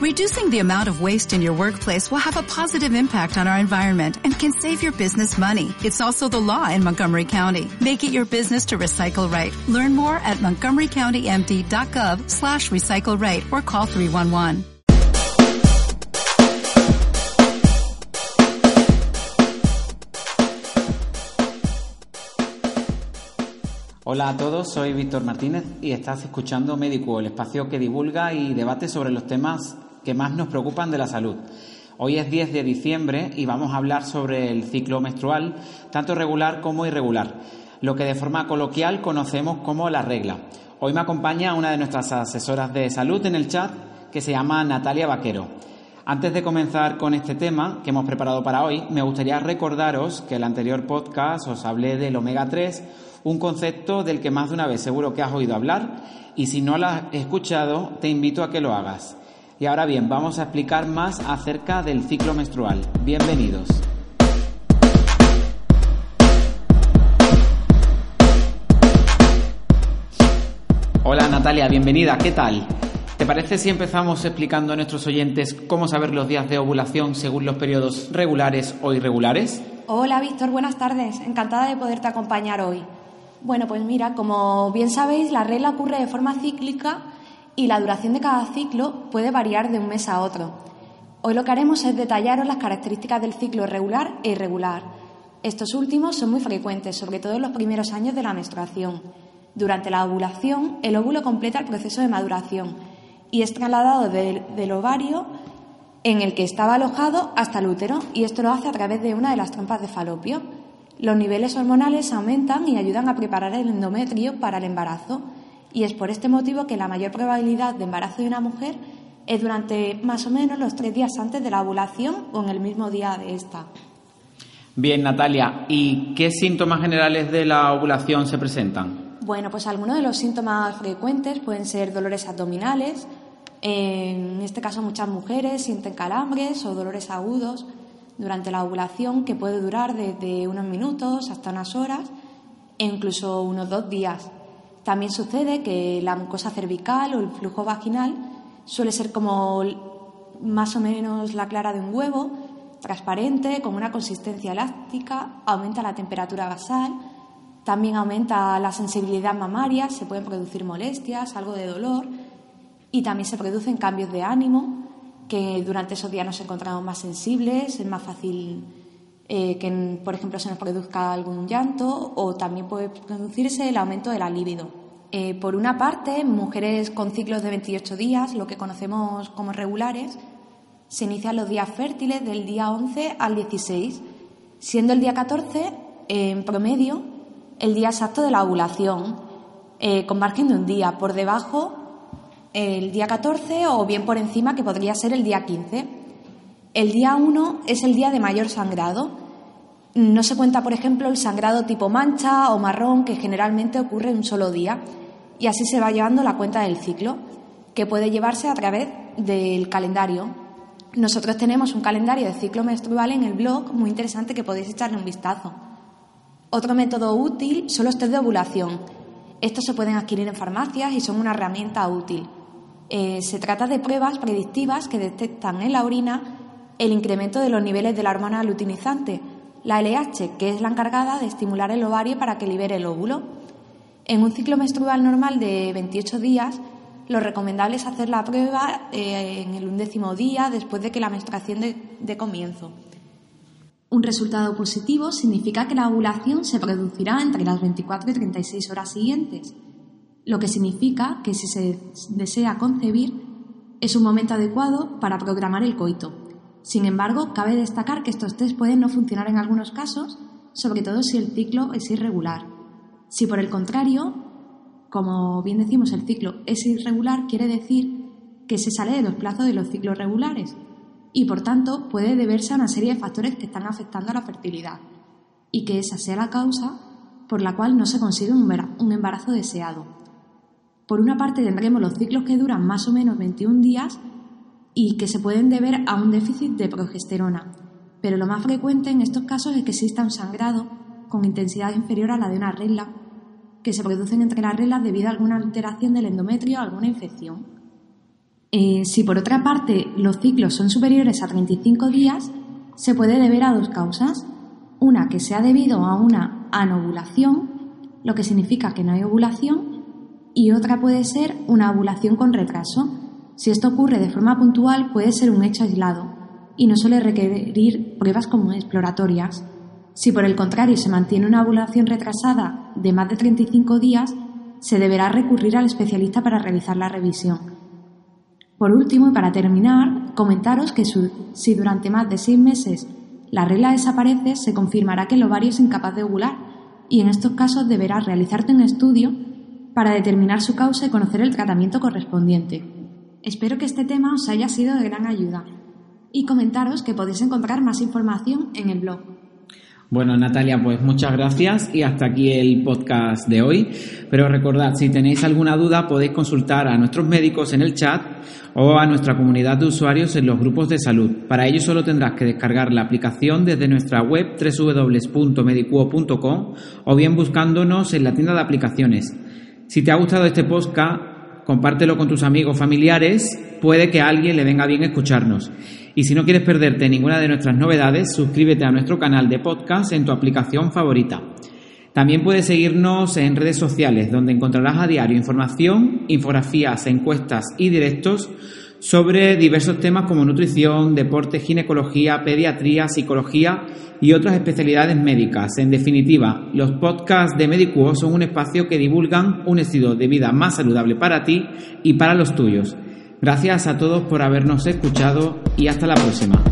Reducing the amount of waste in your workplace will have a positive impact on our environment and can save your business money. It's also the law in Montgomery County. Make it your business to recycle right. Learn more at montgomerycountymd.gov slash recycle right or call 311. Hola a todos, soy Víctor Martínez y estás escuchando Médico, el espacio que divulga y debate sobre los temas que más nos preocupan de la salud. Hoy es 10 de diciembre y vamos a hablar sobre el ciclo menstrual, tanto regular como irregular, lo que de forma coloquial conocemos como la regla. Hoy me acompaña una de nuestras asesoras de salud en el chat, que se llama Natalia Vaquero. Antes de comenzar con este tema que hemos preparado para hoy, me gustaría recordaros que el anterior podcast os hablé del omega 3, un concepto del que más de una vez seguro que has oído hablar y si no lo has escuchado, te invito a que lo hagas. Y ahora bien, vamos a explicar más acerca del ciclo menstrual. Bienvenidos. Hola Natalia, bienvenida, ¿qué tal? ¿Te parece si empezamos explicando a nuestros oyentes cómo saber los días de ovulación según los periodos regulares o irregulares? Hola Víctor, buenas tardes. Encantada de poderte acompañar hoy. Bueno, pues mira, como bien sabéis, la regla ocurre de forma cíclica y la duración de cada ciclo puede variar de un mes a otro. Hoy lo que haremos es detallaros las características del ciclo regular e irregular. Estos últimos son muy frecuentes, sobre todo en los primeros años de la menstruación. Durante la ovulación, el óvulo completa el proceso de maduración y es trasladado del, ovario en el que estaba alojado hasta el útero y esto lo hace a través de una de las trompas de falopio. Los niveles hormonales aumentan y ayudan a preparar el endometrio para el embarazo y es por este motivo que la mayor probabilidad de embarazo de una mujer es durante más o menos los tres días antes de la ovulación o en el mismo día de esta. Bien, Natalia, ¿y qué síntomas generales de la ovulación se presentan? Bueno, pues algunos de los síntomas frecuentes pueden ser dolores abdominales. En este caso, muchas mujeres sienten calambres o dolores agudos durante la ovulación que puede durar desde unos minutos hasta unas horas e incluso unos dos días. También sucede que la mucosa cervical o el flujo vaginal suele ser como más o menos la clara de un huevo, transparente, con una consistencia elástica, aumenta la temperatura basal, también aumenta la sensibilidad mamaria, se pueden producir molestias, algo de dolor y también se producen cambios de ánimo, que durante esos días nos encontramos más sensibles, es más fácil eh, que, por ejemplo, se nos produzca algún llanto o también puede producirse el aumento de la libido. Eh, por una parte, mujeres con ciclos de 28 días, lo que conocemos como regulares, se inician los días fértiles del día 11 al 16, siendo el día 14, en promedio, el día exacto de la ovulación, eh, con margen de un día. Por debajo, el día 14 o bien por encima, que podría ser el día 15. El día 1 es el día de mayor sangrado. No se cuenta, por ejemplo, el sangrado tipo mancha o marrón, que generalmente ocurre en un solo día, y así se va llevando la cuenta del ciclo, que puede llevarse a través del calendario. Nosotros tenemos un calendario de ciclo menstrual en el blog, muy interesante que podéis echarle un vistazo. Otro método útil son los test de ovulación. Estos se pueden adquirir en farmacias y son una herramienta útil. Eh, se trata de pruebas predictivas que detectan en la orina el incremento de los niveles de la hormona luteinizante, la LH, que es la encargada de estimular el ovario para que libere el óvulo. En un ciclo menstrual normal de 28 días, lo recomendable es hacer la prueba eh, en el undécimo día después de que la menstruación de, comienzo. Un resultado positivo significa que la ovulación se producirá entre las 24 y 36 horas siguientes, lo que significa que si se desea concebir es un momento adecuado para programar el coito. Sin embargo, cabe destacar que estos test pueden no funcionar en algunos casos, sobre todo si el ciclo es irregular. Si por el contrario, como bien decimos, el ciclo es irregular, quiere decir que se sale de los plazos de los ciclos regulares y por tanto puede deberse a una serie de factores que están afectando a la fertilidad y que esa sea la causa por la cual no se consigue un embarazo deseado. Por una parte tendremos los ciclos que duran más o menos 21 días y que se pueden deber a un déficit de progesterona, pero lo más frecuente en estos casos es que exista un sangrado con intensidad inferior a la de una regla, que se producen entre las reglas debido a alguna alteración del endometrio o alguna infección. Eh, si por otra parte los ciclos son superiores a 35 días, se puede deber a dos causas. Una que sea debido a una anovulación, lo que significa que no hay ovulación, y otra puede ser una ovulación con retraso. Si esto ocurre de forma puntual puede ser un hecho aislado y no suele requerir pruebas como exploratorias. Si por el contrario se mantiene una ovulación retrasada de más de 35 días, se deberá recurrir al especialista para realizar la revisión. Por último, y para terminar, comentaros que si durante más de seis meses la regla desaparece, se confirmará que el ovario es incapaz de ovular y en estos casos deberá realizarte un estudio para determinar su causa y conocer el tratamiento correspondiente. Espero que este tema os haya sido de gran ayuda y comentaros que podéis encontrar más información en el blog. Bueno, Natalia, pues muchas gracias y hasta aquí el podcast de hoy. Pero recordad, si tenéis alguna duda podéis consultar a nuestros médicos en el chat o a nuestra comunidad de usuarios en los grupos de salud. Para ello solo tendrás que descargar la aplicación desde nuestra web www.medicuo.com o bien buscándonos en la tienda de aplicaciones. Si te ha gustado este podcast, compártelo con tus amigos familiares, puede que a alguien le venga bien escucharnos. Y si no quieres perderte ninguna de nuestras novedades, suscríbete a nuestro canal de podcast en tu aplicación favorita. También puedes seguirnos en redes sociales, donde encontrarás a diario información, infografías, encuestas y directos sobre diversos temas como nutrición, deporte, ginecología, pediatría, psicología y otras especialidades médicas. En definitiva, los podcasts de Medicuo son un espacio que divulgan un estilo de vida más saludable para ti y para los tuyos. Gracias a todos por habernos escuchado y hasta la próxima.